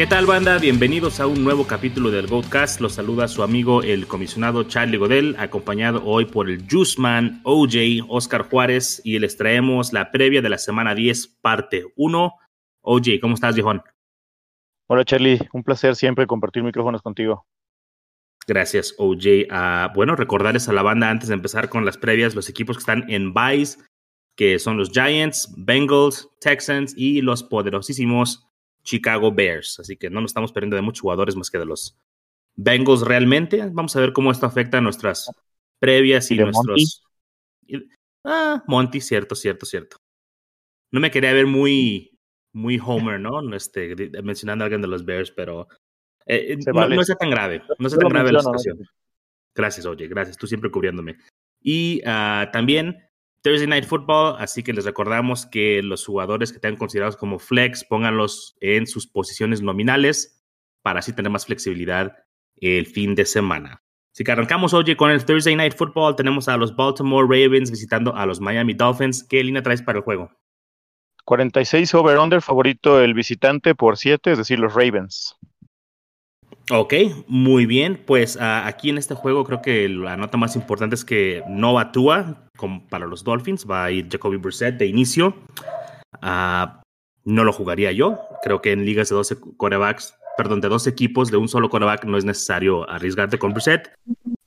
¿Qué tal banda? Bienvenidos a un nuevo capítulo del Goldcast. Los saluda su amigo el comisionado Charlie Godel, acompañado hoy por el Juiceman, OJ, Oscar Juárez y les traemos la previa de la semana 10, parte 1. OJ, ¿cómo estás, viejón? Hola Charlie, un placer siempre compartir micrófonos contigo. Gracias, OJ. Ah, bueno, recordarles a la banda antes de empezar con las previas, los equipos que están en Vice, que son los Giants, Bengals, Texans y los poderosísimos Chicago Bears. Así que no nos estamos perdiendo de muchos jugadores más que de los Bengals realmente. Vamos a ver cómo esto afecta a nuestras previas y, nuestros. Ah, Monty, cierto, cierto, cierto. No me quería ver muy, muy Homer, ¿no? Este, mencionando a alguien de los Bears, pero eh, no, no, es tan grave. No es tan grave la situación. Gracias, oye, gracias. Tú siempre cubriéndome. Y uh, también Thursday Night Football, así que les recordamos que los jugadores que tengan considerados como flex, pónganlos en sus posiciones nominales para así tener más flexibilidad el fin de semana. Así que arrancamos hoy con el Thursday Night Football. Tenemos a los Baltimore Ravens visitando a los Miami Dolphins. ¿Qué línea traes para el juego? 46 over-under, favorito el visitante por 7, es decir, los Ravens. Ok, muy bien. Pues uh, aquí en este juego creo que la nota más importante es que no batúa como para los Dolphins. Va a ir Jacoby Brissett de inicio. Uh, no lo jugaría yo. Creo que en ligas de 12 corebacks, perdón, de dos equipos de un solo coreback no es necesario arriesgarte con Brissett.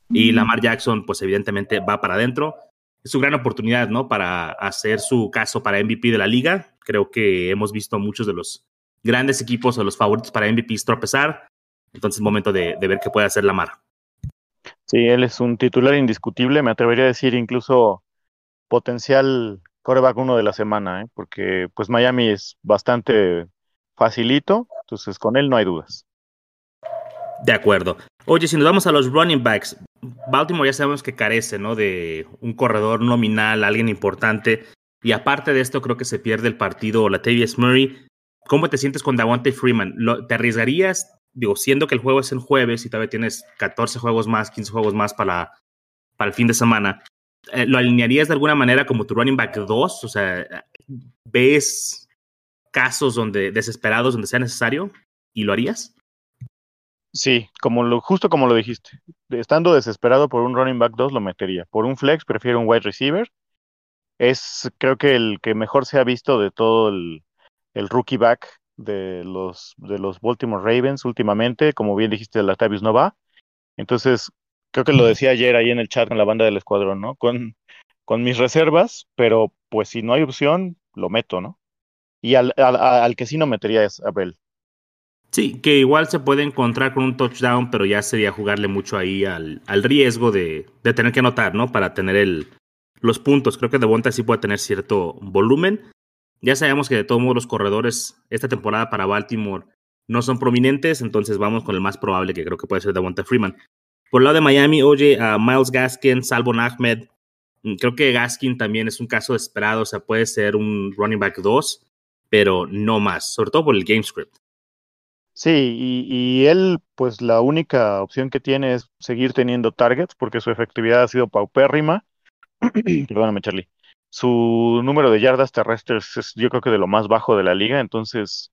Y Lamar Jackson, pues evidentemente va para adentro. Es su gran oportunidad, ¿no? Para hacer su caso para MVP de la liga. Creo que hemos visto muchos de los grandes equipos o los favoritos para MVP tropezar entonces es momento de, ver qué puede hacer Lamar. Sí, él es un titular indiscutible, me atrevería a decir incluso potencial coreback uno de la semana, ¿eh? porque pues Miami es bastante facilito, entonces con él no hay dudas. De acuerdo. Oye, si nos vamos a los running backs, Baltimore ya sabemos que carece, ¿no? De un corredor nominal, alguien importante. Y aparte de esto, creo que se pierde el partido Latavius Murray. ¿Cómo te sientes con Davante Freeman? ¿Te arriesgarías digo, siendo que el juego es el jueves y todavía tienes 14 juegos más, 15 juegos más para, para el fin de semana, eh, ¿lo alinearías de alguna manera como tu running back 2? O sea, ¿ves casos donde desesperados donde sea necesario y lo harías? Sí, como lo, justo como lo dijiste. Estando desesperado por un running back 2 lo metería. Por un flex prefiero un wide receiver. Es creo que el que mejor se ha visto de todo el, el rookie back de los, de los Baltimore Ravens últimamente, como bien dijiste, Latavius no va. Entonces, creo que lo decía ayer ahí en el chat con la banda del escuadrón, ¿no? Con, con mis reservas, pero pues si no hay opción, lo meto, ¿no? Y al, al, que sí no metería es Abel. Sí, que igual se puede encontrar con un touchdown, pero ya sería jugarle mucho ahí al, al riesgo de, de, tener que anotar, ¿no? Para tener el, los puntos. Creo que Devonta sí puede tener cierto volumen. Ya sabemos que de todos modos los corredores esta temporada para Baltimore no son prominentes, entonces vamos con el más probable que creo que puede ser Devonta Freeman. Por el lado de Miami, oye, a Miles Gaskin, Salvon Ahmed, mm, creo que Gaskin también es un caso esperado, o sea, puede ser un running back 2, pero no más, sobre todo por el game script. Sí, y, y, él, pues la única opción que tiene es seguir teniendo targets porque su efectividad ha sido paupérrima. Perdóname, Charlie su número de yardas terrestres es yo creo que de lo más bajo de la liga, entonces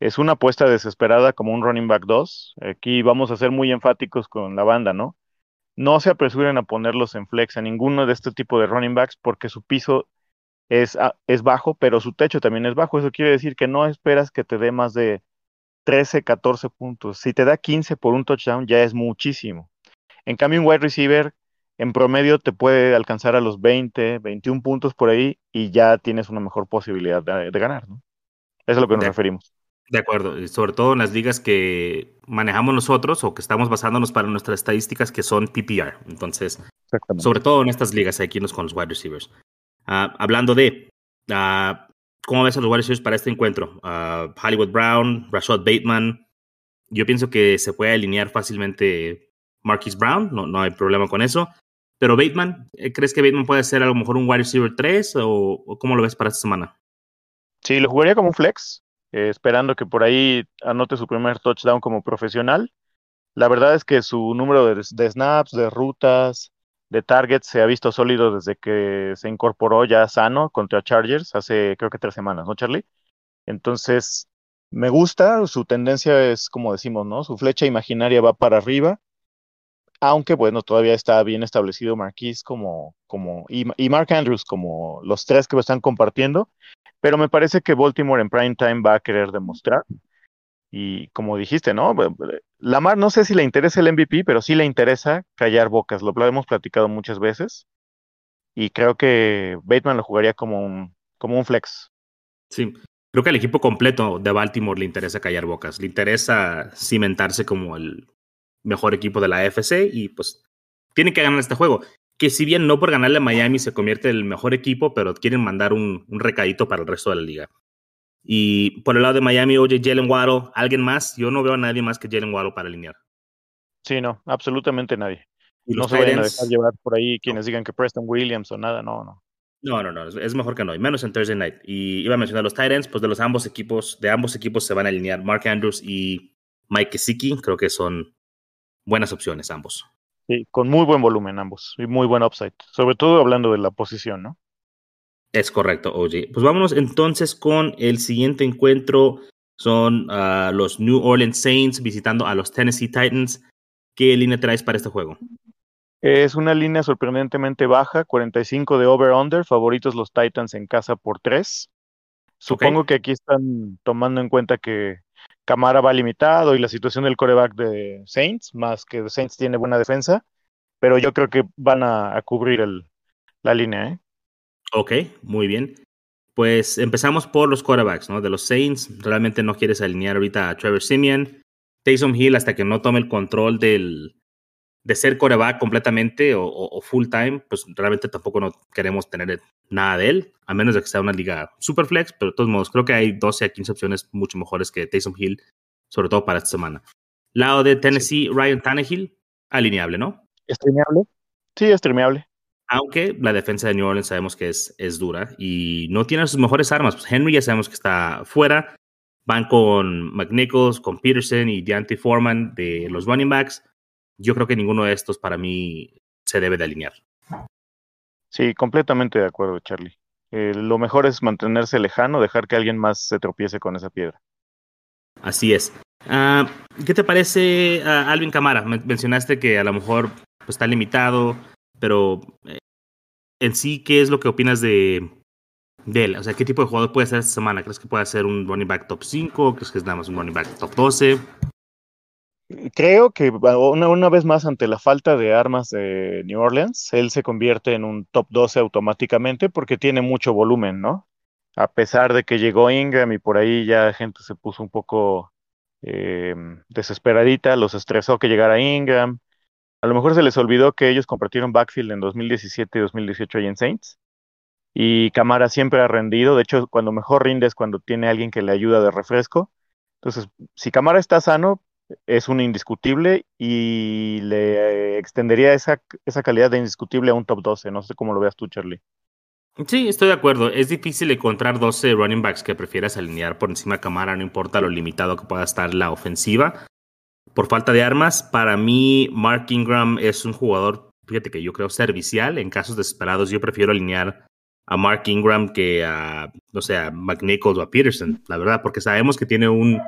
es una apuesta desesperada como un running back 2. Aquí vamos a ser muy enfáticos con la banda, ¿no? No se apresuren a ponerlos en flex a ninguno de este tipo de running backs porque su piso es, es bajo, pero su techo también es bajo. Eso quiere decir que no esperas que te dé más de 13, 14 puntos. Si te da 15 por un touchdown, ya es muchísimo. En cambio, un wide receiver en promedio te puede alcanzar a los 20, 21 puntos por ahí y ya tienes una mejor posibilidad de, ganar, ¿no? Eso es a lo que nos referimos. De acuerdo, y sobre todo en las ligas que manejamos nosotros o que estamos basándonos para nuestras estadísticas que son PPR. Entonces, sobre todo en estas ligas aquí con los wide receivers. Uh, hablando de, uh, ¿cómo ves a los wide receivers para este encuentro? Uh, Hollywood Brown, Rashad Bateman. Yo pienso que se puede alinear fácilmente Marquis Brown, no, no hay problema con eso. Pero Bateman, eh, ¿crees que Bateman puede ser a lo mejor un wide receiver 3 o, cómo lo ves para esta semana? Sí, lo jugaría como un flex, eh, esperando que por ahí anote su primer touchdown como profesional. La verdad es que su número de, snaps, de rutas, de targets se ha visto sólido desde que se incorporó ya sano contra Chargers hace creo que tres semanas, ¿no, Charlie? Entonces, me gusta, su tendencia es, como decimos, ¿no? Su flecha imaginaria va para arriba, aunque bueno, todavía está bien establecido Marquis como, como, y, Mark Andrews como los tres que lo están compartiendo, pero me parece que Baltimore en prime time va a querer demostrar. Y como dijiste, ¿no? Lamar no sé si le interesa el MVP, pero sí le interesa callar bocas. Lo, hemos platicado muchas veces. Y creo que Bateman lo jugaría como un, como un flex. Sí, creo que al equipo completo de Baltimore le interesa callar bocas. Le interesa cimentarse como el mejor equipo de la AFC y pues tiene que ganar este juego. Que si bien no por ganarle a Miami se convierte en el mejor equipo, pero quieren mandar un, un recadito para el resto de la liga. Y por el lado de Miami, oye, Jalen Waddle, ¿alguien más? Yo no veo a nadie más que Jalen Waddle para alinear. Sí, no, absolutamente nadie. no se vayan a dejar llevar por ahí quienes digan que Preston Williams o nada, no, no. No, no, no, es mejor que no, y menos en Thursday Night. Y iba a mencionar los Titans, pues de los ambos equipos, de ambos equipos se van a alinear Mark Andrews y Mike Gesicki, creo que son buenas opciones ambos. Sí, con muy buen volumen ambos y muy buen upside, sobre todo hablando de la posición, ¿no? Es correcto, OJ. Pues vámonos entonces con el siguiente encuentro. Son uh, los New Orleans Saints visitando a los Tennessee Titans. ¿Qué línea traes para este juego? Es una línea sorprendentemente baja, 45 de over-under, favoritos los Titans en casa por 3. Supongo que aquí están tomando en cuenta que Camara va limitado y la situación del coreback de Saints, más que Saints tiene buena defensa, pero yo creo que van a, cubrir el, la línea. ¿eh? Ok, muy bien. Pues empezamos por los quarterbacks, ¿no? De los Saints, realmente no quieres alinear ahorita a Trevor Simeon. Taysom Hill hasta que no tome el control del, de ser quarterback completamente o, full time, pues realmente tampoco no queremos tener nada de él, a menos de que sea una liga super flex, pero de todos modos creo que hay 12 a 15 opciones mucho mejores que Taysom Hill, sobre todo para esta semana. Lado de Tennessee, Ryan Tannehill, alineable, ¿no? ¿Streameable? Sí, streameable. Aunque la defensa de New Orleans sabemos que es, es dura y no tiene sus mejores armas. Pues Henry ya sabemos que está fuera. Van con McNichols, con Peterson y Deontay Foreman de los running backs. Yo creo que ninguno de estos para mí se debe de alinear. Sí, completamente de acuerdo, Charlie. Eh, lo mejor es mantenerse lejano, dejar que alguien más se tropiece con esa piedra. Así es. Ah, ¿Qué te parece uh, Alvin Camara? mencionaste que a lo mejor pues, está limitado, pero eh, en sí, ¿qué es lo que opinas de, de él? O sea, ¿qué tipo de jugador puede ser esta semana? ¿Crees que puede ser un running back top 5? ¿Crees que es nada más un running back top 12? Creo que una, una, vez más ante la falta de armas de New Orleans, él se convierte en un top 12 automáticamente porque tiene mucho volumen, ¿no? A pesar de que llegó Ingram y por ahí ya gente se puso un poco eh, desesperadita, los estresó que llegara Ingram, a lo mejor se les olvidó que ellos compartieron backfield en 2017 y 2018 ahí en Saints. Y Camara siempre ha rendido. De hecho, cuando mejor rinde es cuando tiene alguien que le ayuda de refresco. Entonces, si Camara está sano, es un indiscutible y le extendería esa, esa calidad de indiscutible a un top 12. No sé cómo lo veas tú, Charlie. Sí, estoy de acuerdo. Es difícil encontrar 12 running backs que prefieras alinear por encima de Camara, no importa lo limitado que pueda estar la ofensiva por falta de armas. Para mí, Mark Ingram es un jugador, fíjate que yo creo servicial. En casos desesperados, yo prefiero alinear a Mark Ingram que a, no sé, a McNichols o a Peterson, la verdad, porque sabemos que tiene un,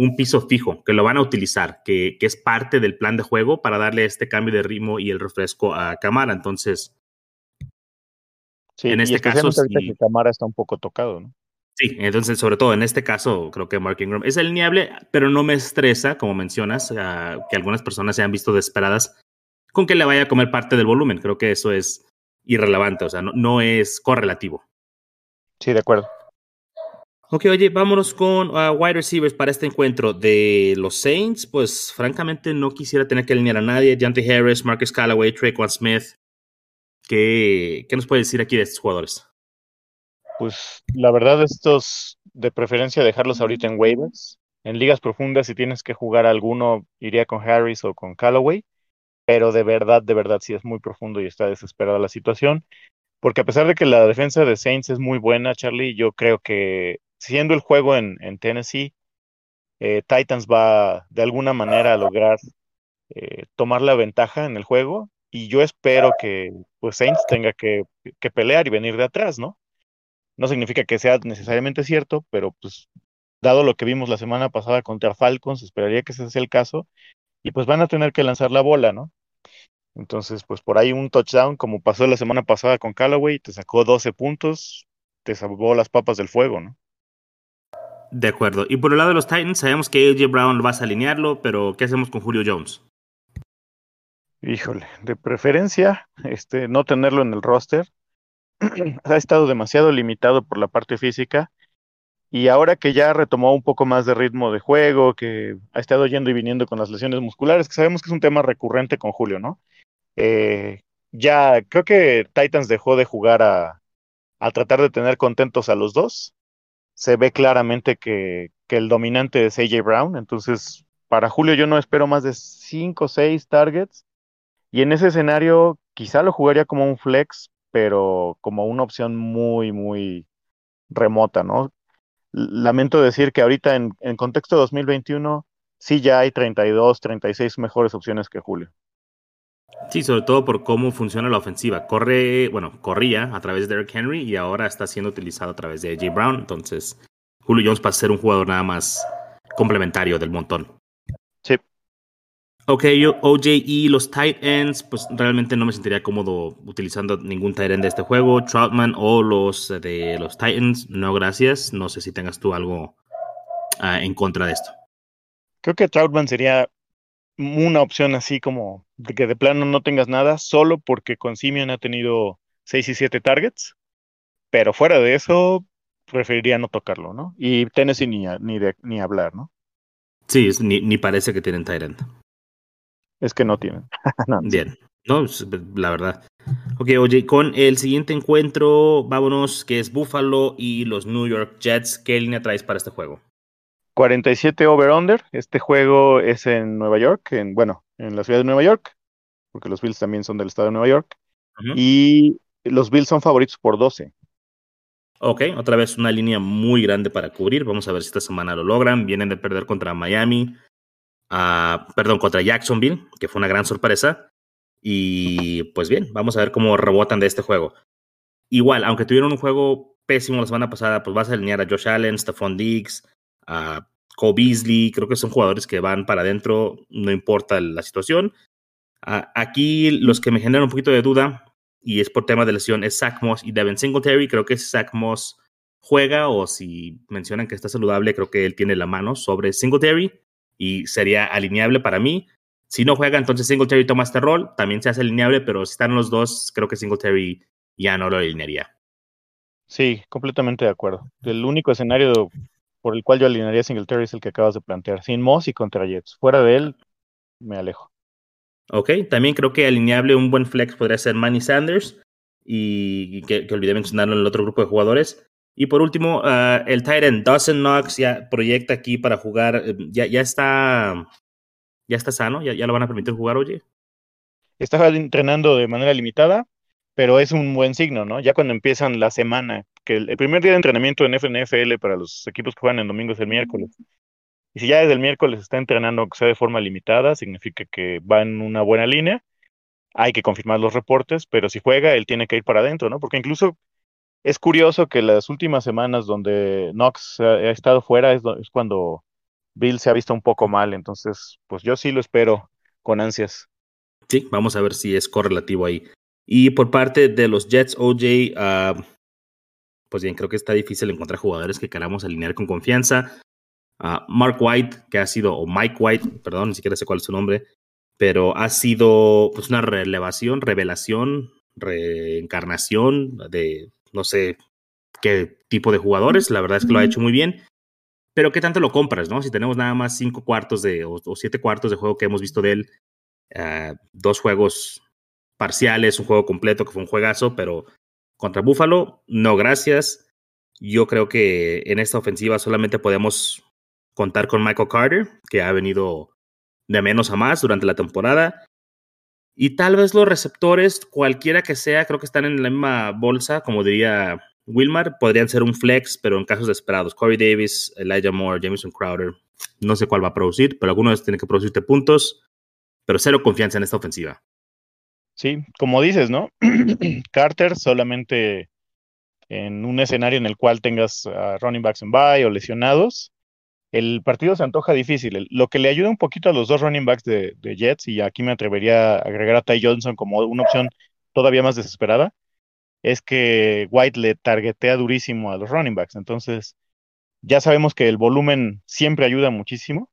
un piso fijo, que lo van a utilizar, que, que, es parte del plan de juego para darle este cambio de ritmo y el refresco a Camara. Entonces, sí, en este caso. Sí, que Camara está un poco tocado, ¿no? Sí, entonces, sobre todo en este caso, creo que Mark Ingram es alineable, pero no me estresa, como mencionas, que algunas personas se han visto desesperadas con que le vaya a comer parte del volumen. Creo que eso es irrelevante, o sea, no, no es correlativo. Sí, de acuerdo. Ok, oye, vámonos con uh, wide receivers para este encuentro de los Saints. Pues francamente no quisiera tener que alinear a nadie. Deontay Harris, Marcus Callaway, Traquan Smith. ¿Qué, ¿Qué nos puede decir aquí de estos jugadores? Pues la verdad, estos de preferencia dejarlos ahorita en waivers. En ligas profundas, si tienes que jugar alguno, iría con Harris o con Callaway. Pero de verdad, de verdad, sí es muy profundo y está desesperada la situación. Porque a pesar de que la defensa de Saints es muy buena, Charlie, yo creo que siendo el juego en, Tennessee, eh, Titans va de alguna manera a lograr eh, tomar la ventaja en el juego. Y yo espero que pues Saints tenga que, que pelear y venir de atrás, ¿no? No significa que sea necesariamente cierto, pero pues dado lo que vimos la semana pasada contra Falcons, esperaría que ese sea el caso, y pues van a tener que lanzar la bola, ¿no? Entonces, pues por ahí un touchdown, como pasó la semana pasada con Callaway, te sacó 12 puntos, te salvó las papas del fuego, ¿no? De acuerdo. Y por el lado de los Titans, sabemos que AJ Brown vas a alinearlo, pero ¿qué hacemos con Julio Jones? Híjole, de preferencia, este, no tenerlo en el roster. ha estado demasiado limitado por la parte física. Y ahora que ya retomó un poco más de ritmo de juego, que ha estado yendo y viniendo con las lesiones musculares, que sabemos que es un tema recurrente con Julio, ¿no? Eh, ya creo que Titans dejó de jugar a, a, tratar de tener contentos a los dos. Se ve claramente que, el dominante es AJ Brown, entonces para Julio yo no espero más de 5 o 6 targets. Y en ese escenario quizá lo jugaría como un flex, pero como una opción muy, muy remota, ¿no? Lamento decir que ahorita en, en contexto 2021 sí ya hay 32, 36 mejores opciones que Julio. Sí, sobre todo por cómo funciona la ofensiva. Corre, bueno, corría a través de Derrick Henry y ahora está siendo utilizado a través de AJ Brown. Entonces, Julio Jones pasa a ser un jugador nada más complementario del montón. Sí. Ok, yo, OJ y los tight ends, pues realmente no me sentiría cómodo utilizando ningún tight end de este juego. Troutman o los de los Titans, no gracias. No sé si tengas tú algo uh, en contra de esto. Creo que Troutman sería una opción así como de que de plano no tengas nada, solo porque con Simeon ha tenido 6 y 7 targets, pero fuera de eso, preferiría no tocarlo, ¿no? Y Tennessee ni, ni, de, ni hablar, ¿no? Sí, es, ni, ni, parece que tienen Tyrant. Es que no tienen. no, Bien, no, la verdad. Ok, oye, con el siguiente encuentro, vámonos, que es Buffalo y los New York Jets. ¿Qué línea traes para este juego? 47 over-under. Este juego es en Nueva York, en, bueno, en la ciudad de Nueva York, porque los Bills también son del estado de Nueva York. Uh -huh. Y los Bills son favoritos por 12. Ok, otra vez una línea muy grande para cubrir. Vamos a ver si esta semana lo logran. Vienen de perder contra Miami, uh, perdón, contra Jacksonville, que fue una gran sorpresa. Y pues bien, vamos a ver cómo rebotan de este juego. Igual, aunque tuvieron un juego pésimo la semana pasada, pues vas a alinear a Josh Allen, Stephon Diggs, a Cole Beasley, creo que son jugadores que van para adentro, no importa la situación. Aquí los que me generan un poquito de duda, y es por tema de lesión, es Zach Moss y Devin Singletary. Creo que Zach Moss juega o si mencionan que está saludable, creo que él tiene la mano sobre Singletary y sería alineable para mí. Si no juega, entonces Singletary toma este rol, también se hace alineable, pero si están los dos, creo que Singletary ya no lo alinearía. Sí, completamente de acuerdo. El único escenario por el cual yo alinearía a Singletary es el que acabas de plantear, sin Moss y contra Jets. Fuera de él, me alejo. Ok, también creo que alineable un buen flex podría ser Manny Sanders y, que, que, olvidé mencionarlo en el otro grupo de jugadores. Y por último, uh, el Titan Dawson Knox ya proyecta aquí para jugar, ya, ya está ya está sano, ya, ya lo van a permitir jugar, oye. Está entrenando de manera limitada, pero es un buen signo, ¿no? Ya cuando empiezan la semana, que el, primer día de entrenamiento en FNFL para los equipos que juegan en domingo es el miércoles. Y si ya desde el miércoles está entrenando, aunque sea de forma limitada, significa que va en una buena línea. Hay que confirmar los reportes, pero si juega, él tiene que ir para adentro, ¿no? Porque incluso es curioso que las últimas semanas donde Knox ha estado fuera es, es cuando Bill se ha visto un poco mal. Entonces, pues yo sí lo espero con ansias. Sí, vamos a ver si es correlativo ahí. Y por parte de los Jets, OJ, uh, pues bien, creo que está difícil encontrar jugadores que queramos alinear con confianza. Uh, Mark White, que ha sido, o Mike White, perdón, ni siquiera sé cuál es su nombre, pero ha sido pues una relevación, revelación, reencarnación de no sé qué tipo de jugadores. La verdad es que lo ha hecho muy bien. Pero qué tanto lo compras, ¿no? Si tenemos nada más cinco cuartos de, o, o siete cuartos de juego que hemos visto de él, uh, dos juegos parciales, un juego completo que fue un juegazo, pero contra Buffalo, no gracias. Yo creo que en esta ofensiva solamente podemos contar con Michael Carter, que ha venido de menos a más durante la temporada. Y tal vez los receptores, cualquiera que sea, creo que están en la misma bolsa, como diría Wilmar, podrían ser un flex, pero en casos desesperados. Corey Davis, Elijah Moore, Jameson Crowder, no sé cuál va a producir, pero algunos tienen que producirte puntos, pero cero confianza en esta ofensiva. Sí, como dices, ¿no? Carter solamente en un escenario en el cual tengas uh, running backs en bye o lesionados, el partido se antoja difícil. Lo que le ayuda un poquito a los dos running backs de, Jets, y aquí me atrevería a agregar a Ty Johnson como una opción todavía más desesperada, es que White le targetea durísimo a los running backs. Entonces, ya sabemos que el volumen siempre ayuda muchísimo.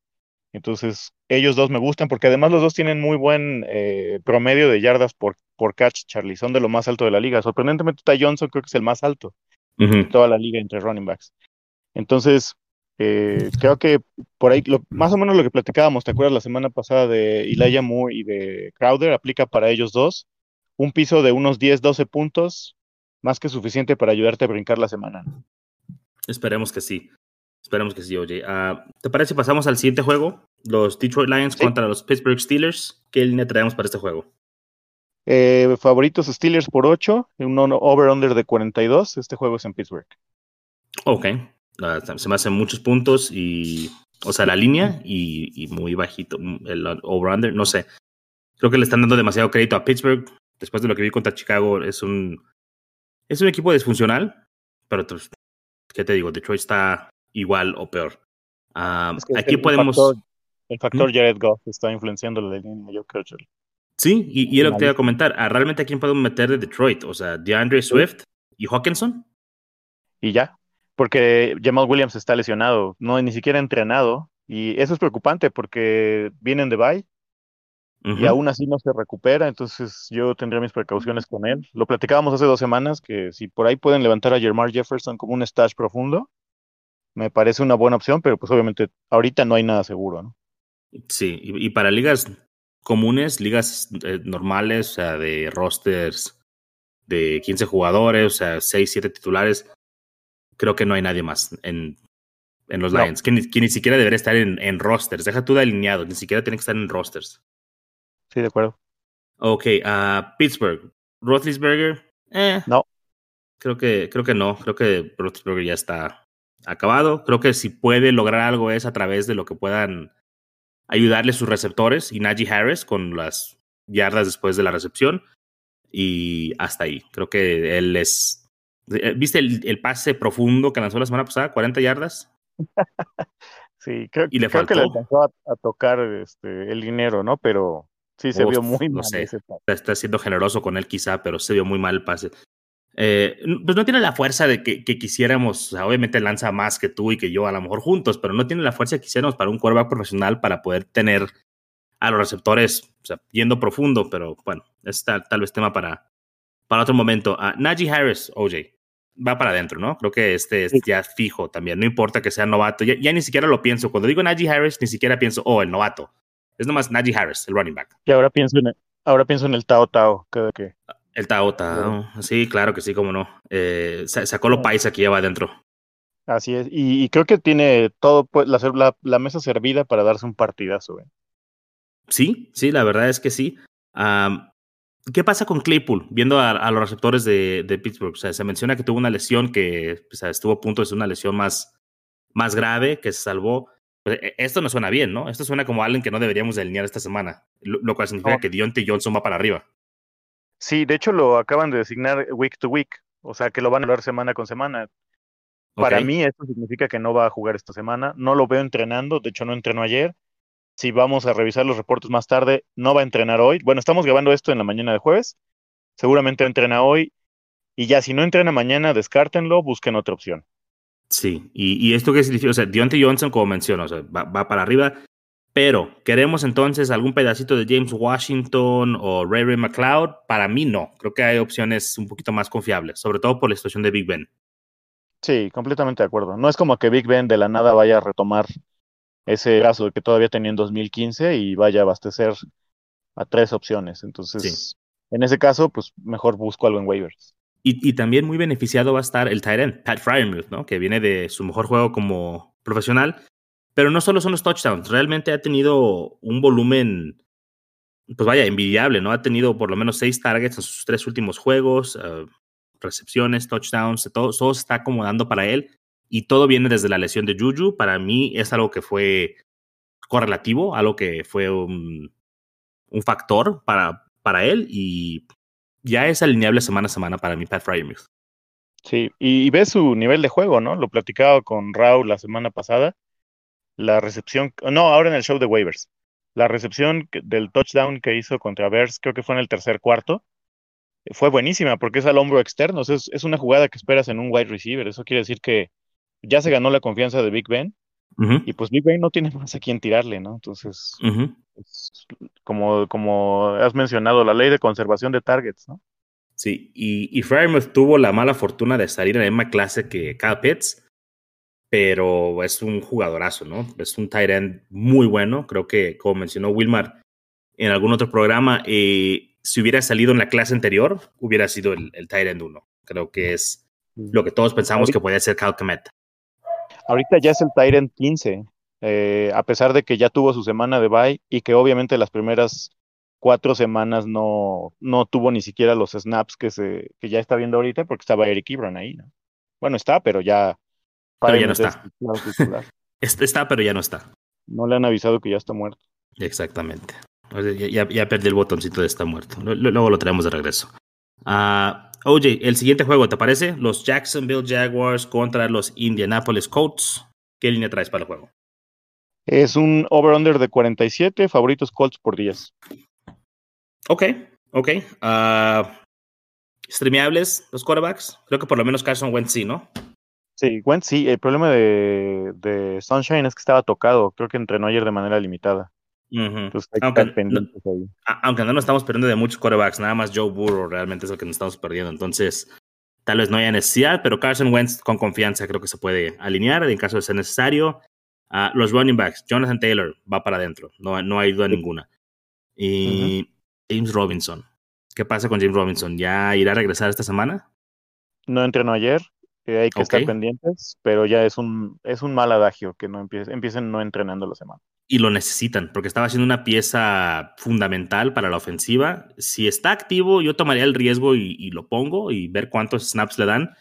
Entonces, ellos dos me gustan porque además los dos tienen muy buen eh, promedio de yardas por, por catch, Charlie. Son de lo más alto de la liga. Sorprendentemente, Ty Johnson creo que es el más alto de toda la liga entre running backs. Entonces, eh, creo que por ahí, más o menos lo que platicábamos, ¿te acuerdas la semana pasada de Elijah Moore y de Crowder? Aplica para ellos dos. Un piso de unos 10, 12 puntos, más que suficiente para ayudarte a brincar la semana. Esperemos que sí. Esperemos que sí, oye. Ah, ¿Te parece si pasamos al siguiente juego? Los Detroit Lions contra los Pittsburgh Steelers. ¿Qué línea traemos para este juego? Eh, favoritos Steelers por 8, un over-under de 42. Este juego es en Pittsburgh. Ok. Ah, se me hacen muchos puntos y. O sea, la línea y, muy bajito. El over-under, no sé. Creo que le están dando demasiado crédito a Pittsburgh. Después de lo que vi contra Chicago, es un. Es un equipo disfuncional, pero pues, ¿qué te digo? Detroit está igual o peor. Ah, aquí podemos. el factor ¿Mm? Jared Goff está influenciando la línea, yo creo. Sí, y, y lo que te iba a comentar. Ah, ¿Realmente a quién podemos meter de Detroit? O sea, DeAndre Swift y Hawkinson. Y ya, porque Jamal Williams está lesionado, no ni siquiera entrenado. Y eso es preocupante porque vienen de bye y aún así no se recupera, entonces yo tendría mis precauciones con él. Lo platicábamos hace dos semanas que si por ahí pueden levantar a Jermar Jefferson como un stash profundo, me parece una buena opción, pero pues obviamente ahorita no hay nada seguro, ¿no? Sí, y, para ligas comunes, ligas eh, normales, o sea, de rosters de 15 jugadores, o sea, 6, 7 titulares, creo que no hay nadie más en, en los Lions, que ni, siquiera debería estar en, en, rosters. Deja tú de alineado, ni siquiera tiene que estar en rosters. Sí, de acuerdo. Ok, uh, Pittsburgh. Roethlisberger. Eh, no. Creo que, creo que no. Creo que Roethlisberger ya está acabado. Creo que si puede lograr algo es a través de lo que puedan ayudarle sus receptores y Najee Harris con las yardas después de la recepción. Y hasta ahí. Creo que él es. Eh, ¿Viste el, pase profundo que lanzó la semana pasada? ¿40 yardas? sí, creo, y le creo que le alcanzó a, a, tocar este, el dinero, ¿no? Pero Sí, se vio muy mal. Sé, está siendo generoso con él quizá, pero se vio muy mal el pase. Eh, pues no tiene la fuerza de que, quisiéramos, obviamente lanza más que tú y que yo a lo mejor juntos, pero no tiene la fuerza que quisiéramos para un quarterback profesional para poder tener a los receptores o sea, yendo profundo, pero bueno, es tal, vez tema para, para otro momento. Uh, Najee Harris, OJ, va para adentro, ¿no? Creo que este es ya fijo también, no importa que sea novato, ya, ya, ni siquiera lo pienso. Cuando digo Najee Harris, ni siquiera pienso, oh, el novato. Es nomás Najee Harris, el running back. Y ahora pienso en el, ahora pienso en el Tao Tao, que... El Tao Tao, sí, claro que sí, cómo no. Eh, sacó lo paisa que lleva adentro. Así es, y, creo que tiene todo, pues, la, la, mesa servida para darse un partidazo. Sí, sí, la verdad es que sí. ¿Qué pasa con Claypool? Viendo a, los receptores de, de, Pittsburgh, o sea, se menciona que tuvo una lesión que estuvo a punto de ser una lesión más, más grave, que se salvó. Pues, e, esto no suena bien, ¿no? Esto suena como alguien que no deberíamos de alinear esta semana, lo, cual significa que Dionte Johnson va para arriba. Sí, de hecho lo acaban de designar week to week, o sea que lo van a hablar semana con semana. Para mí esto significa que no va a jugar esta semana, no lo veo entrenando, de hecho no entrenó ayer. Si vamos a revisar los reportes más tarde, no va a entrenar hoy. Bueno, estamos grabando esto en la mañana de jueves, seguramente entrena hoy y ya si no entrena mañana, descártenlo, busquen otra opción. Sí, y, esto qué significa, o sea, Deontay Johnson, como menciono, o sea, va, para arriba, pero ¿queremos entonces algún pedacito de James Washington o Ray Ray McLeod? Para mí no, creo que hay opciones un poquito más confiables, sobre todo por la situación de Big Ben. Sí, completamente de acuerdo. No es como que Big Ben de la nada vaya a retomar ese caso que todavía tenía en 2015 y vaya a abastecer a tres opciones. Entonces, en ese caso, pues mejor busco algo en waivers. Y, también muy beneficiado va a estar el tight Pat Fryermuth, ¿no? Que viene de su mejor juego como profesional. Pero no solo son los touchdowns, realmente ha tenido un volumen, pues vaya, envidiable, ¿no? Ha tenido por lo menos seis targets en sus tres últimos juegos, eh, recepciones, touchdowns, todo, todo se está acomodando para él. Y todo viene desde la lesión de Juju. Para mí es algo que fue correlativo, algo que fue un, factor para, para él. Y ya es alineable semana a semana para mí, Pat Fryermuth. Sí, y, ves su nivel de juego, ¿no? Lo platicaba con Raúl la semana pasada. La recepción, no, ahora en el show de waivers, la recepción del touchdown que hizo contra Bears, creo que fue en el tercer cuarto, fue buenísima porque es al hombro externo, es, es una jugada que esperas en un wide receiver, eso quiere decir que ya se ganó la confianza de Big Ben y pues Big Ben no tiene más a quien tirarle, ¿no? Entonces, como, como has mencionado, la ley de conservación de targets, ¿no? Sí, y, y tuvo la mala fortuna de salir en la misma clase que Kyle Pitts, pero es un jugadorazo, ¿no? Es un tight end muy bueno. Creo que, como mencionó Wilmar en algún otro programa, eh, si hubiera salido en la clase anterior, hubiera sido el, el tight end 1. Creo que es lo que todos pensamos que podía ser Kyle Komet. Ahorita ya es el Tyrant 15, eh, a pesar de que ya tuvo su semana de bye y que obviamente las primeras cuatro semanas no, no tuvo ni siquiera los snaps que, se, que ya está viendo ahorita porque estaba Eric Ebron ahí, ¿no? Bueno, está, pero ya... Pero ya no está. está, pero ya no está. No le han avisado que ya está muerto. Exactamente. Ya, ya, perdí el botoncito de está muerto. Luego lo traemos de regreso. Ah... OJ, el siguiente juego, ¿te parece? Los Jacksonville Jaguars contra los Indianapolis Colts. ¿Qué línea traes para el juego? Es un over-under de 47, favoritos Colts por 10. Ok, ok. Uh, ¿Streameables los quarterbacks? Creo que por lo menos Carson Wentz sí, ¿no? Sí, Wentz sí. El problema de, de Sunshine es que estaba tocado. Creo que entrenó ayer de manera limitada aunque, no, nos estamos perdiendo de muchos quarterbacks, nada más Joe Burrow realmente es el que nos estamos perdiendo. Entonces, tal vez no haya necesidad, pero Carson Wentz con confianza creo que se puede alinear en caso de ser necesario. Uh, los running backs, Jonathan Taylor va para adentro, no, no hay duda ninguna. Y James Robinson. ¿Qué pasa con James Robinson? ¿Ya irá a regresar esta semana? No entrenó ayer, hay que estar pendientes, pero ya es un, es un mal adagio que no empiecen no entrenando la semana y lo necesitan, porque estaba siendo una pieza fundamental para la ofensiva. Si está activo, yo tomaría el riesgo y, lo pongo y ver cuántos snaps le dan.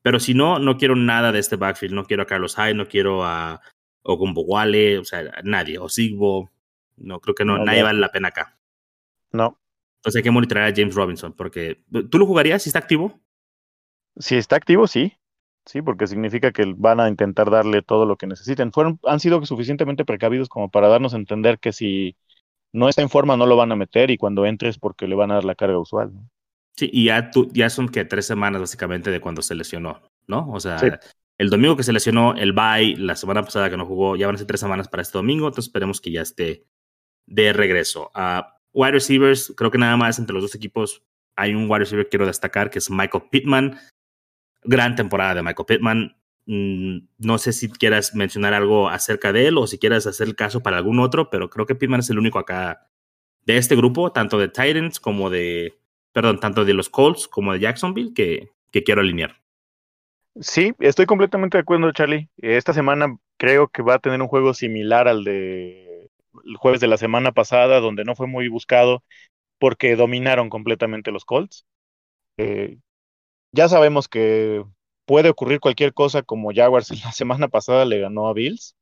Pero si no, no quiero nada de este backfield. No quiero a Carlos Hyde, no quiero a Wale, o sea, nadie. O Sigbo. No, creo que no, nadie vale la pena acá. No. Entonces hay que monitorear a James Robinson, porque ¿tú lo jugarías si está activo? Si está activo, sí. Sí, porque significa que van a intentar darle todo lo que necesiten. Fueron, han sido suficientemente precavidos como para darnos a entender que si no está en forma no lo van a meter y cuando entres porque le van a dar la carga usual. Sí, y ya, tú, ya son que tres semanas básicamente de cuando se lesionó, ¿no? O sea, el domingo que se lesionó, el bye, la semana pasada que no jugó, ya van a ser tres semanas para este domingo, entonces esperemos que ya esté de regreso. a wide receivers, creo que nada más entre los dos equipos hay un wide receiver que quiero destacar, que es Michael Pittman gran temporada de Michael Pittman. Mm, no sé si quieras mencionar algo acerca de él o si quieras hacer el caso para algún otro, pero creo que Pittman es el único acá de este grupo, tanto de Titans como de, perdón, tanto de los Colts como de Jacksonville, que, que quiero alinear. Sí, estoy completamente de acuerdo, Charlie. Esta semana creo que va a tener un juego similar al de el jueves de la semana pasada, donde no fue muy buscado porque dominaron completamente los Colts. Eh, ya sabemos que puede ocurrir cualquier cosa como Jaguars la semana pasada le ganó a Bills,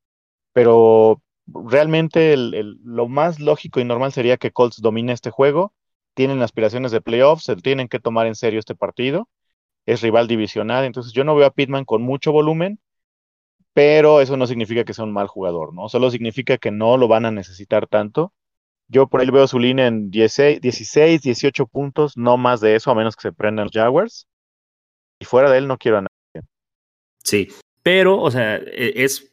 pero realmente lo más lógico y normal sería que Colts domine este juego. Tienen aspiraciones de playoffs, se tienen que tomar en serio este partido. Es rival divisional, entonces yo no veo a Pittman con mucho volumen, pero eso no significa que sea un mal jugador, ¿no? Solo significa que no lo van a necesitar tanto. Yo por ahí veo su línea en 16, 18 puntos, no más de eso, a menos que se prendan los Jaguars y fuera de él no quiero a nadie. Sí, pero, o sea, e, es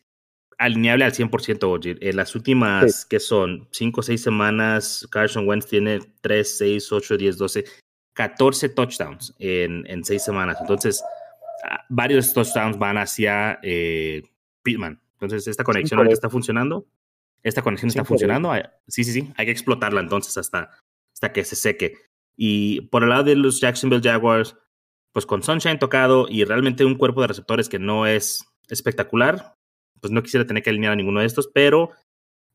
alineable al 100%, Oye. En las últimas, que son? 5 o 6 semanas, Carson Wentz tiene 3, 6, 8, 10, 12, 14 touchdowns en, en 6 semanas. Entonces, ah, varios touchdowns van hacia eh, Pittman. Entonces, esta conexión ahorita está funcionando. Esta conexión está funcionando. Sí, sí, sí. Hay que explotarla entonces hasta, hasta que se seque. Y por el lado de los Jacksonville Jaguars, pues con Sunshine tocado y realmente un cuerpo de receptores que no es espectacular, pues no quisiera tener que alinear a ninguno de estos, pero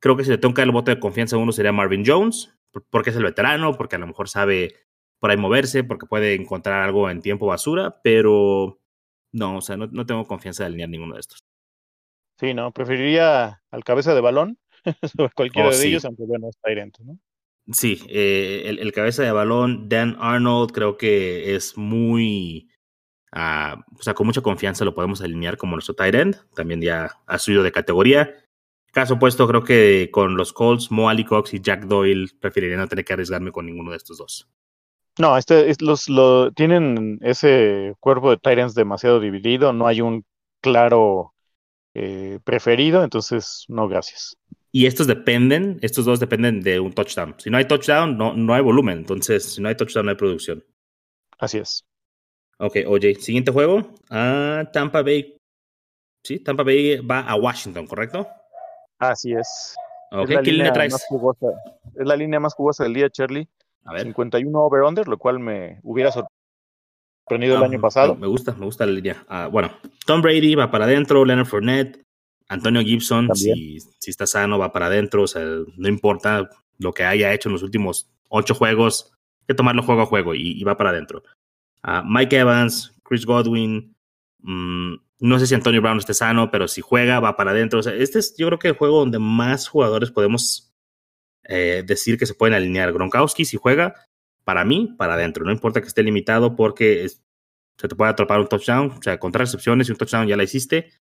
creo que si le tengo que dar el voto de confianza a uno sería Marvin Jones, porque es el veterano, porque a lo mejor sabe por ahí moverse, porque puede encontrar algo en tiempo basura, pero no, o sea, no, tengo confianza de alinear ninguno de estos. Sí, no, preferiría al cabeza de balón sobre cualquiera oh, de ellos, aunque bueno, está dentro, ¿no? Sí, eh, el, cabeza de balón, Dan Arnold, creo que es muy, uh, o sea, con mucha confianza lo podemos alinear como nuestro tight end, también ya ha subido de categoría. Caso opuesto, creo que con los Colts, Mo Ali Cox y Jack Doyle preferiría no tener que arriesgarme con ninguno de estos dos. No, este, es, los, lo, tienen ese cuerpo de Tyrants demasiado dividido, no hay un claro eh, preferido, entonces no, gracias. Y estos dependen, estos dos dependen de un touchdown. Si no hay touchdown, no, no hay volumen. Entonces, si no hay touchdown, no hay producción. Así es. Ok, oye, siguiente juego. Ah, Tampa Bay. Sí, Tampa Bay va a Washington, ¿correcto? Así es. Ok, es la ¿qué línea traes? más jugosa. Es la línea más jugosa del día, Charlie. A ver. 51 over-under, lo cual me hubiera sorprendido el Ah, año pasado. Me gusta, me gusta la línea. Ah, bueno, Tom Brady va para adentro, Leonard Fournette, Antonio Gibson, si, si está sano, va para adentro. O sea, no importa lo que haya hecho en los últimos ocho juegos, hay que tomarlo juego a juego y, y va para adentro. Ah, Mike Evans, Chris Godwin, mm, no sé si Antonio Brown esté sano, pero si juega, va para adentro. O sea, este es, yo creo que el juego donde más jugadores podemos eh, decir que se pueden alinear. Gronkowski, si juega, para mí, para adentro. No importa que esté limitado porque es- se te puede atrapar un touchdown. O sea, contra recepciones y un touchdown ya la hiciste.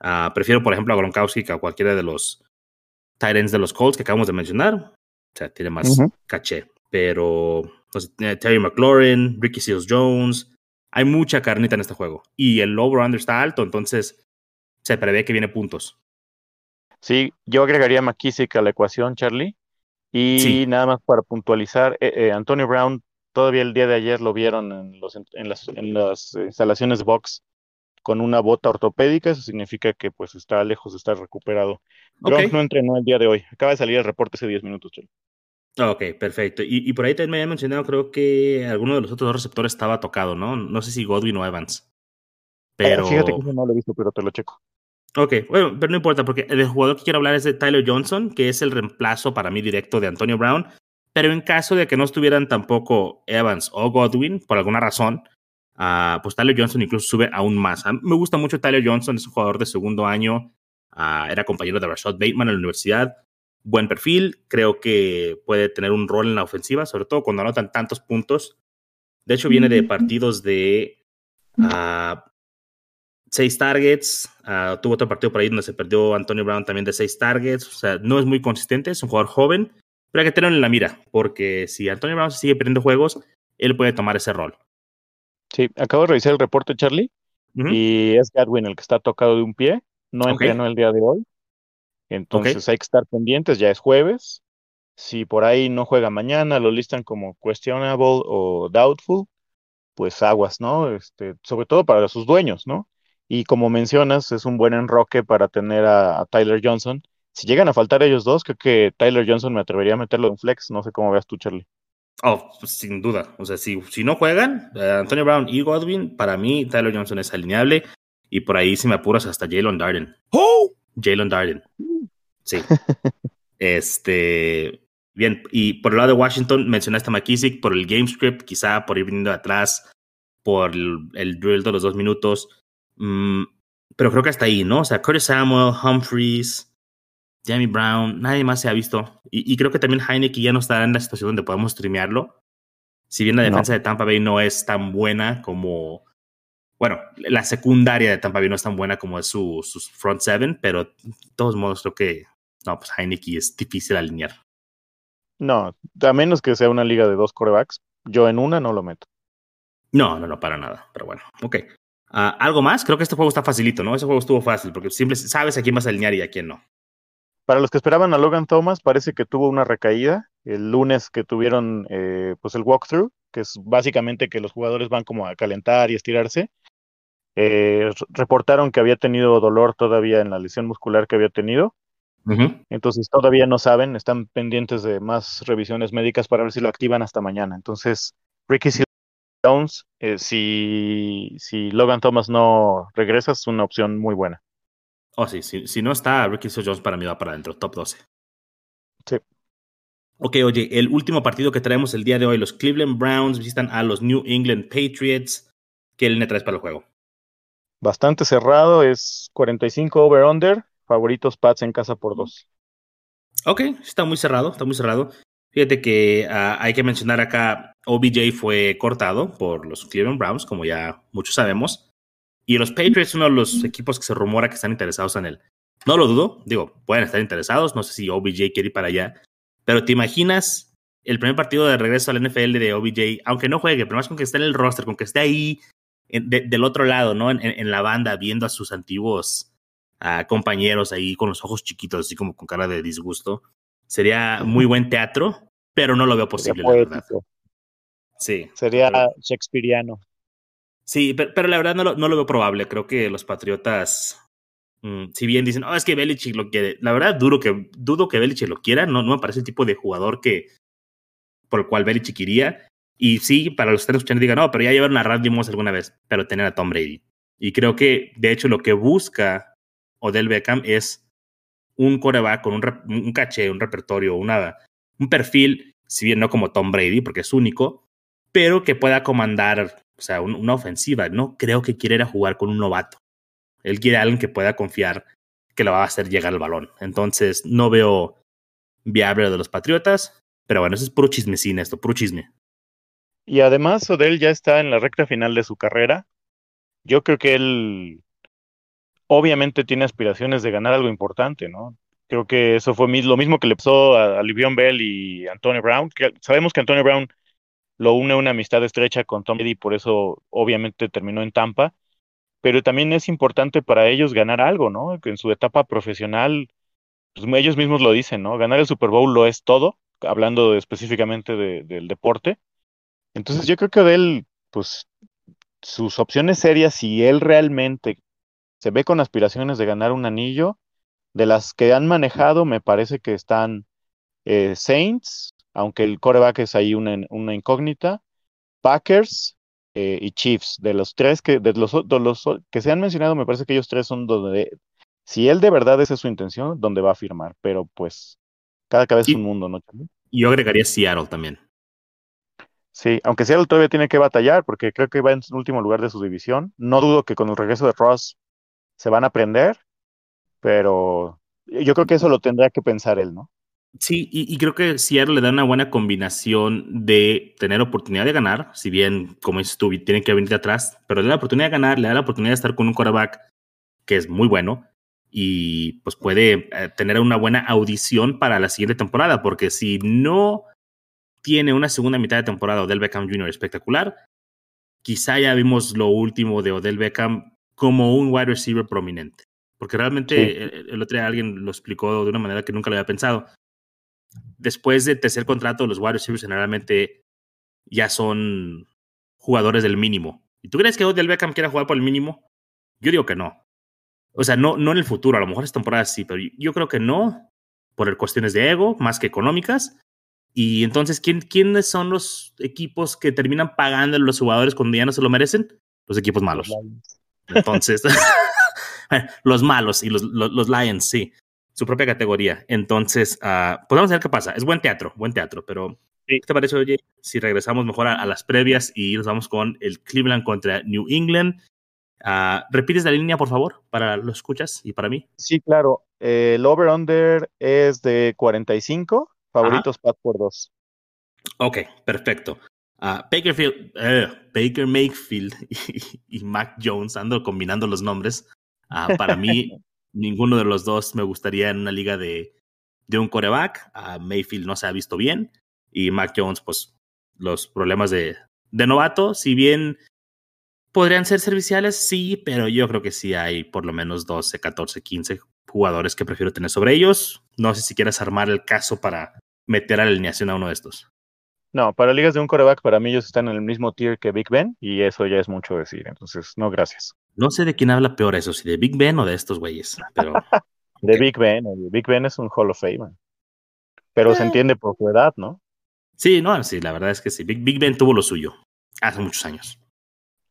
Ah, prefiero, por ejemplo, a Gronkowski que a cualquiera de los tight ends de los Colts que acabamos de mencionar. O sea, tiene más caché. Pero no sé, eh, Terry McLaurin, Ricky Seals Jones. Hay mucha carnita en este juego. Y el over-under está alto, entonces se prevé que viene puntos. Sí, yo agregaría a McKissick a la ecuación, Charlie. Y Sí. nada más para puntualizar, eh, eh, Antonio Brown, todavía el día de ayer lo vieron en, los, en, las, en las instalaciones de box con una bota ortopédica, eso significa que pues está lejos de estar recuperado. Ok. no entrenó el día de hoy, acaba de salir el reporte hace 10 minutos, Charlie. Ok, perfecto. Y, y por ahí también me había mencionado, creo que alguno de los otros dos receptores estaba tocado, ¿no? No sé si Godwin o Evans. Pero. Eh, fíjate que eso no lo he visto, pero te lo checo. Ok, bueno, pero no importa, porque el jugador que quiero hablar es de Tyler Johnson, que es el reemplazo para mí directo de Antonio Brown. Pero en caso de que no estuvieran tampoco Evans o Godwin, por alguna razón, ah, pues Tyler Johnson incluso sube aún más. Me gusta mucho Tyler Johnson, es un jugador de segundo año, ah, era compañero de Rashad Bateman en la universidad. Buen perfil, creo que puede tener un rol en la ofensiva, sobre todo cuando anotan tantos puntos. De hecho, viene de partidos de ah, seis targets. tuvo otro partido por ahí donde se perdió Antonio Brown también de seis targets. O sea, no es muy consistente, es un jugador joven, pero hay que tenerlo en la mira, porque si Antonio Brown se sigue perdiendo juegos, él puede tomar ese rol. Sí, acabo de revisar el reporte, Charlie, y es Gadwin el que está tocado de un pie, no Ok. entrenó el día de hoy. Entonces hay que estar pendientes, ya es jueves. Si por ahí no juega mañana, lo listan como questionable o doubtful, pues aguas, ¿no? Este, sobre todo para sus dueños, ¿no? Y como mencionas, es un buen enroque para tener a, a Tyler Johnson. Si llegan a faltar ellos dos, creo que Tyler Johnson me atrevería a meterlo en flex. No sé cómo veas tú, Charlie. Oh, pues, sin duda. O sea, si, si no juegan, eh, Antonio Brown y Godwin, para mí Tyler Johnson es alineable. Y por ahí, si me apuras, hasta Jalen Darden. Jalen Darden. Sí. este. Bien, y por el lado de Washington, mencionaste a McKissick por el game script, quizá por ir viniendo atrás, por el, el drill de los dos minutos. Mm, pero creo que hasta ahí, ¿no? O sea, Curtis Samuel, Humphreys, Jamie Brown, nadie más se ha visto. Y, y creo que también Heineken ya no estará en la situación donde podemos streamearlo. Si bien la No. defensa de Tampa Bay no es tan buena como. Bueno, la secundaria de Tampa Bay no es tan buena como es su, su front seven, pero de todos modos creo que. No, pues Heineken es difícil alinear. No, a menos que sea una liga de dos corebacks, yo en una no lo meto. No, no, no, para nada. Pero bueno, ok. Ah, ¿Algo más? Creo que este juego está facilito, ¿no? Ese juego estuvo fácil porque siempre sabes a quién vas a alinear y a quién no. Para los que esperaban a Logan Thomas, parece que tuvo una recaída el lunes que tuvieron eh, pues el walkthrough, que es básicamente que los jugadores van como a calentar y estirarse. Eh, reportaron que había tenido dolor todavía en la lesión muscular que había tenido, entonces todavía no saben, están pendientes de más revisiones médicas para ver si lo activan hasta mañana. Entonces, Ricky Jones, eh, si, si Logan Thomas no regresa, es una opción muy buena. Oh, sí, si, si no está, Ricky Seals Jones para mí va para adentro, top 12. Sí. Ok, oye, el último partido que traemos el día de hoy, los Cleveland Browns visitan a los New England Patriots. ¿Qué línea traes para el juego? Bastante cerrado, es 45 over-under, favoritos Pats en casa por dos. Ok, está muy cerrado, está muy cerrado. Fíjate que ah, hay que mencionar acá, OBJ fue cortado por los Cleveland Browns, como ya muchos sabemos. Y los Patriots, uno de los equipos que se rumora que están interesados en él. No lo dudo, digo, pueden estar interesados, no sé si OBJ quiere ir para allá, pero te imaginas el primer partido de regreso al NFL de OBJ, aunque no juegue, pero más con que esté en el roster, con que esté ahí del otro lado, ¿no? En, la banda, viendo a sus antiguos compañeros ahí con los ojos chiquitos, así como con cara de disgusto. Sería muy buen teatro, pero no lo veo posible, la verdad. Sí. Sería shakespeariano. Sí, pero, la verdad no lo, no lo, veo probable. Creo que los Patriotas, mm, si bien dicen, oh, es que Belichick lo quiere, la verdad duro que, dudo que Belichick lo quiera. No, no me parece el tipo de jugador que por el cual Belichick iría. Y sí, para los que están escuchando digan, no, pero ya llevaron a Randy Moss alguna vez, pero tener a Tom Brady. Y creo que, de hecho, lo que busca Odell Beckham es un coreback con un, un caché, un repertorio, una, un perfil, si bien no como Tom Brady, porque es único, pero que pueda comandar o sea, una ofensiva. No creo que quiera ir a jugar con un novato. Él quiere a alguien que pueda confiar que le va a hacer llegar el balón. Entonces, no veo viable de los Patriotas. Pero bueno, eso es puro chismecín esto, puro chisme. Y además, Odell ya está en la recta final de su carrera. Yo creo que él obviamente tiene aspiraciones de ganar algo importante, ¿no? Creo que eso fue lo mismo que le pasó a, a Bell y Antonio Brown. Que sabemos que Antonio Brown lo une una amistad estrecha con Tom Brady, por eso obviamente terminó en Tampa, pero también es importante para ellos ganar algo, ¿no? En su etapa profesional, pues ellos mismos lo dicen, ¿no? Ganar el Super Bowl lo es todo, hablando específicamente del deporte. Entonces yo creo que de él, pues sus opciones serias, si él realmente se ve con aspiraciones de ganar un anillo, de las que han manejado, me parece que están eh, Saints, aunque el coreback es ahí una, una incógnita, Packers eh, y Chiefs. De los tres que, de los, los, que se han mencionado, me parece que ellos tres son donde, si él de verdad esa es su intención, donde va a firmar. Pero pues, cada cabeza es un mundo, ¿no? Yo agregaría Seattle también. Sí, aunque Seattle todavía tiene que batallar, porque creo que va en último lugar de su división. No dudo que con el regreso de Ross se van a aprender, pero yo creo que eso lo tendrá que pensar él, ¿no? Sí, y, creo que Seattle le da una buena combinación de tener oportunidad de ganar, si bien, como dices tú, tiene que venir de atrás, pero le da la oportunidad de ganar, le da la oportunidad de estar con un quarterback que es muy bueno y pues puede eh, tener una buena audición para la siguiente temporada, porque si no tiene una segunda mitad de temporada Odell Beckham Jr. espectacular, quizá ya vimos lo último de Odell Beckham como un wide receiver prominente. Porque realmente el, el, otro día alguien lo explicó de una manera que nunca lo había pensado después de tercer contrato, los wide receivers generalmente ya son jugadores del mínimo. ¿Y tú crees que Odell Beckham quiera jugar por el mínimo? Yo digo que no. O sea, no, no en el futuro, a lo mejor es temporada sí, pero yo creo que no, por cuestiones de ego, más que económicas. Y entonces, ¿quién, ¿quiénes son los equipos que terminan pagando a los jugadores cuando ya no se lo merecen? Los equipos malos. Entonces, los malos y los, los Lions, sí su propia categoría. Entonces, uh, pues vamos a ver qué pasa. Es buen teatro, buen teatro, pero ¿qué te parece, oye, si regresamos mejor a, las previas y nos vamos con el Cleveland contra New England? Uh, ¿Repites la línea, por favor, para los escuchas y para mí? Sí, claro. el over-under es de 45, favoritos Pat por 2. Ok, perfecto. Uh, Bakerfield, eh, Baker Mayfield y, y, Mac Jones, ando combinando los nombres. para mí, ninguno de los dos me gustaría en una liga de, de un coreback. A Mayfield no se ha visto bien. Y Mac Jones, pues los problemas de, de novato, si bien podrían ser serviciales, sí, pero yo creo que sí hay por lo menos 12, 14, 15 jugadores que prefiero tener sobre ellos. No sé si quieres armar el caso para meter a la alineación a uno de estos. No, para ligas de un coreback, para mí ellos están en el mismo tier que Big Ben y eso ya es mucho decir. Entonces, no, gracias. No sé de quién habla peor eso, si de Big Ben o de estos güeyes. Pero... de Big Ben. Big Ben es un Hall of Fame. Pero se eh. entiende por su edad, ¿no? Sí, no, sí, la verdad es que sí. Big, Ben tuvo lo suyo hace muchos años.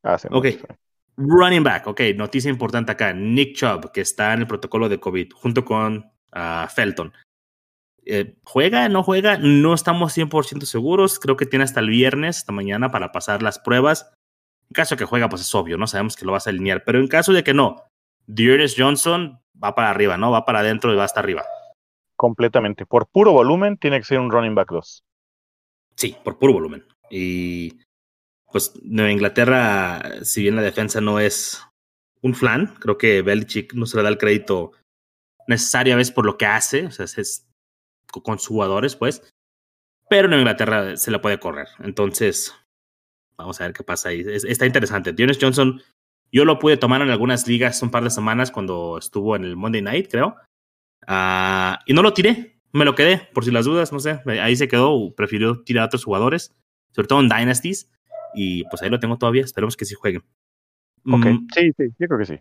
Hace ok. Running back, ok, noticia importante acá. Nick Chubb, que está en el protocolo de COVID, junto con uh, Felton. Eh, ¿Juega? ¿No juega? No estamos 100% seguros. Creo que tiene hasta el viernes, hasta mañana, para pasar las pruebas. En caso de que juega, pues es obvio, ¿no? Sabemos que lo vas a alinear. Pero en caso de que no, Dearest Johnson va para arriba, ¿no? Va para adentro y va hasta arriba. Completamente. Por puro volumen, tiene que ser un running back 2. Sí, por puro volumen. Y pues Nueva Inglaterra, si bien la defensa no es un flan, creo que Belichick no se le da el crédito necesaria a veces por lo que hace, o sea, es con sus jugadores, pues. Pero en Inglaterra se la puede correr. Entonces, vamos a ver qué pasa ahí. está interesante. Dionis Johnson, yo lo pude tomar en algunas ligas un par de semanas cuando estuvo en el Monday Night, creo. Uh, y no lo tiré, me lo quedé, por si las dudas, no sé. Ahí se quedó, prefirió tirar a otros jugadores, sobre todo en Dynasties. Y pues ahí lo tengo todavía, esperemos que sí jueguen. Ok, mm, sí, sí, yo creo que sí.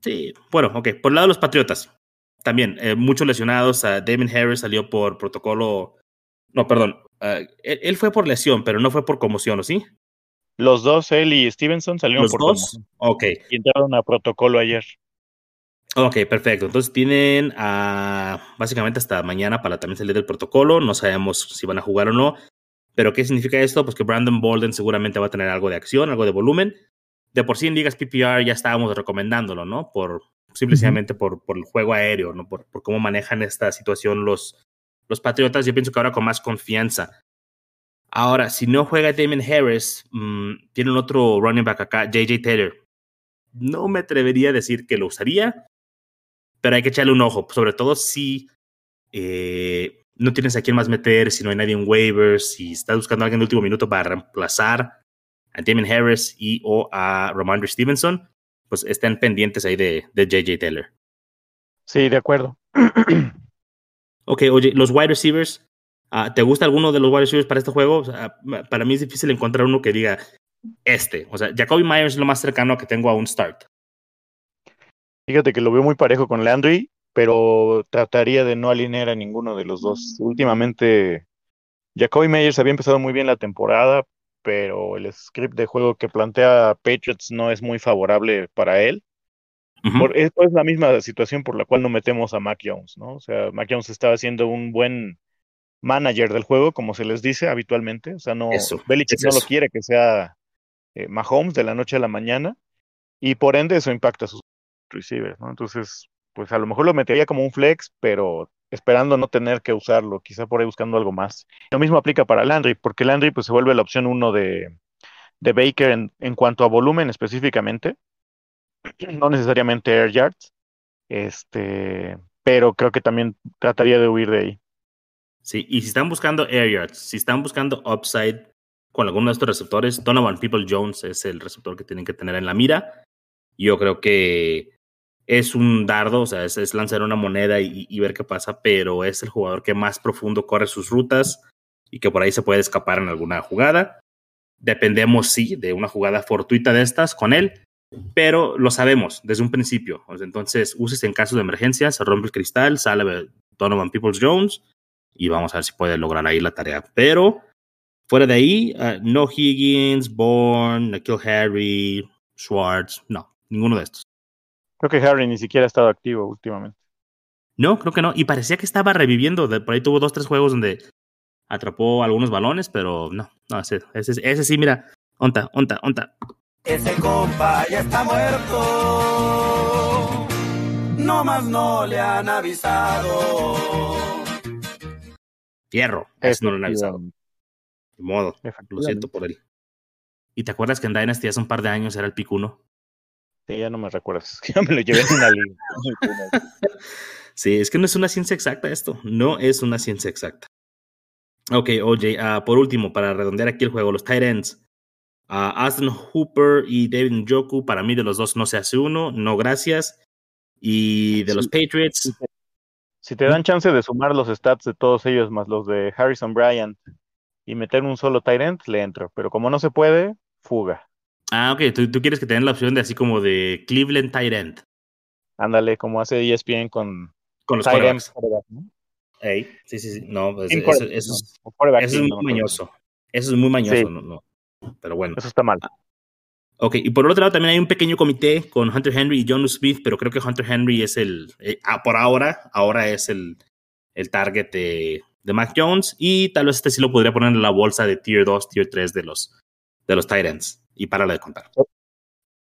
Sí, bueno, ok. Por el lado de los Patriotas, también eh, muchos lesionados. Uh, Damon Harris salió por protocolo. No, perdón. Uh, él, fue por lesión, pero no fue por conmoción, ¿o sí? Los dos, él y Stevenson, salieron ¿Los por dos? Ok. Y entraron a protocolo ayer. Ok, perfecto. Entonces tienen uh, básicamente hasta mañana para también salir del protocolo. No sabemos si van a jugar o no. Pero ¿qué significa esto? Pues que Brandon Bolden seguramente va a tener algo de acción, algo de volumen. De por sí en ligas PPR ya estábamos recomendándolo, ¿no? Por simplemente por, por, el juego aéreo, ¿no? Por, por, cómo manejan esta situación los, los Patriotas. Yo pienso que ahora con más confianza. Ahora, si no juega Damon Harris, mmm, tienen otro running back acá, JJ Taylor. No me atrevería a decir que lo usaría, pero hay que echarle un ojo, sobre todo si eh, no tienes a quién más meter, si no hay nadie en waivers, si estás buscando a alguien de último minuto para reemplazar a Damon Harris y o a Ramondre Stevenson, pues estén pendientes ahí de, de JJ Taylor. Sí, de acuerdo. ok, oye, los wide receivers, ¿te gusta alguno de los wide receivers para este juego? O sea, para mí es difícil encontrar uno que diga este. O sea, Jacoby Myers es lo más cercano que tengo a un start. Fíjate que lo veo muy parejo con Landry, pero trataría de no alinear a ninguno de los dos. Últimamente, Jacoby Myers había empezado muy bien la temporada, pero el script de juego que plantea Patriots no es muy favorable para él. por, es, es, la misma situación por la cual no metemos a Mac Jones, ¿no? O sea, Mac Jones estaba haciendo un buen manager del juego, como se les dice habitualmente. O sea, no, eso, Belichick no eso. lo quiere que sea eh, Mahomes de la noche a la mañana, y por ende eso impacta a sus receivers, ¿no? Entonces, pues a lo mejor lo metería como un flex, pero esperando no tener que usarlo, quizá por ahí buscando algo más. Lo mismo aplica para Landry, porque Landry pues se vuelve la opción uno de, de Baker en, en, cuanto a volumen específicamente, no necesariamente air yards, este, pero creo que también trataría de huir de ahí. Sí, y si están buscando air yards, si están buscando upside con alguno de estos receptores, Donovan People Jones es el receptor que tienen que tener en la mira. Yo creo que es un dardo, o sea, es, lanzar una moneda y, y, ver qué pasa, pero es el jugador que más profundo corre sus rutas y que por ahí se puede escapar en alguna jugada. Dependemos, sí, de una jugada fortuita de estas con él, pero lo sabemos desde un principio. Entonces, uses en caso de emergencia, se rompe el cristal, sale Donovan Peoples Jones y vamos a ver si puede lograr ahí la tarea. Pero fuera de ahí, uh, no Higgins, Bourne, Nikhil Harry, Schwartz, no, ninguno de estos. Creo que Harry ni siquiera ha estado activo últimamente. No, creo que no. Y parecía que estaba reviviendo. Por ahí tuvo dos, tres juegos donde atrapó algunos balones, pero no, no, ese, ese, ese sí, mira, onta, onta, onta. Ese compa ya está muerto. No más no le han avisado. Fierro, eso no lo han avisado. De modo, lo siento por él. ¿Y te acuerdas que en Dynasty hace un par de años era el pick 1? Sí, ya no me recuerdas. Ya me lo llevé en una liga. sí, es que no es una ciencia exacta esto. No es una ciencia exacta. Ok, OJ, uh, por último, para redondear aquí el juego, los tight ends. Uh, Aston Hooper y David Njoku, para mí de los dos no se hace uno, no gracias. Y de sí. los Patriots. Si te, te dan chance de sumar los stats de todos ellos, más los de Harrison Bryant, y meter un solo end, le entro. Pero como no se puede, fuga. Ah, ok. Tú, tú quieres que tengan la opción de así como de Cleveland end. Ándale, como hace ESPN con, con los quarterback, ¿no? Hey, sí, sí, sí. No, pues, eso, eso, es, eso es muy mañoso. Eso es muy mañoso, Sí. no, no. Pero bueno. Eso está mal. Ok, y por otro lado también hay un pequeño comité con Hunter Henry y John Smith, pero creo que Hunter Henry es el, eh, por ahora, ahora es el, el target de, de Mac Jones y tal vez este sí lo podría poner en la bolsa de Tier 2, Tier 3 de los, de los Titans. Y para de contar.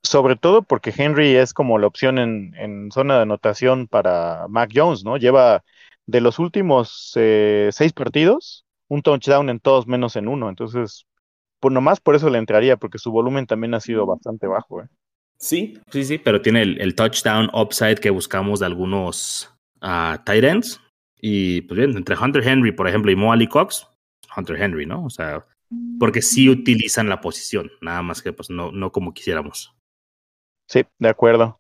Sobre todo porque Henry es como la opción en, en zona de anotación para Mac Jones, ¿no? Lleva de los últimos eh, seis partidos un touchdown en todos menos en uno. Entonces, pues nomás por eso le entraría, porque su volumen también ha sido bastante bajo. ¿eh? Sí, sí, sí, pero tiene el, el touchdown upside que buscamos de algunos a tight ends. Y pues bien, entre Hunter Henry, por ejemplo, y Moali Cox, Hunter Henry, ¿no? O sea, porque sí utilizan la posición, nada más que pues no, no como quisiéramos. Sí, de acuerdo.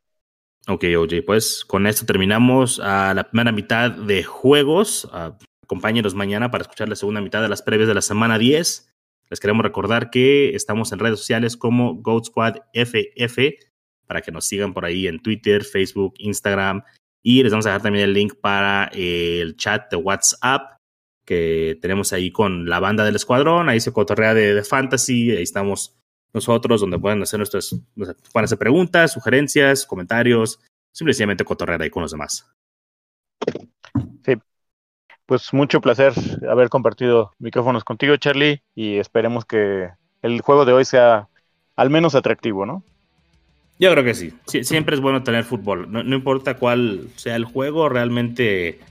Ok, OJ, pues con esto terminamos a la primera mitad de juegos. Uh, acompáñenos mañana para escuchar la segunda mitad de las previas de la semana 10. Les queremos recordar que estamos en redes sociales como Goat Squad FF para que nos sigan por ahí en Twitter, Facebook, Instagram. Y les vamos a dejar también el link para el chat de WhatsApp que tenemos ahí con la banda del escuadrón. Ahí se cotorrea de, de fantasy. Ahí estamos nosotros, donde pueden hacer nuestras, pueden hacer preguntas, sugerencias, comentarios, simplemente cotorrear ahí con los demás. Pues mucho placer haber compartido micrófonos contigo, Charlie, y esperemos que el juego de hoy sea al menos atractivo, ¿no? Yo creo que sí. siempre es bueno tener fútbol. No, no importa cuál sea el juego, realmente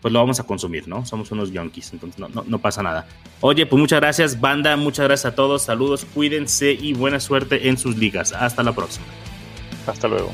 pues lo vamos a consumir, ¿no? Somos unos yonkis, entonces no, no, no, pasa nada. Oye, pues muchas gracias, banda, muchas gracias a todos, saludos, cuídense y buena suerte en sus ligas. Hasta la próxima. Hasta luego.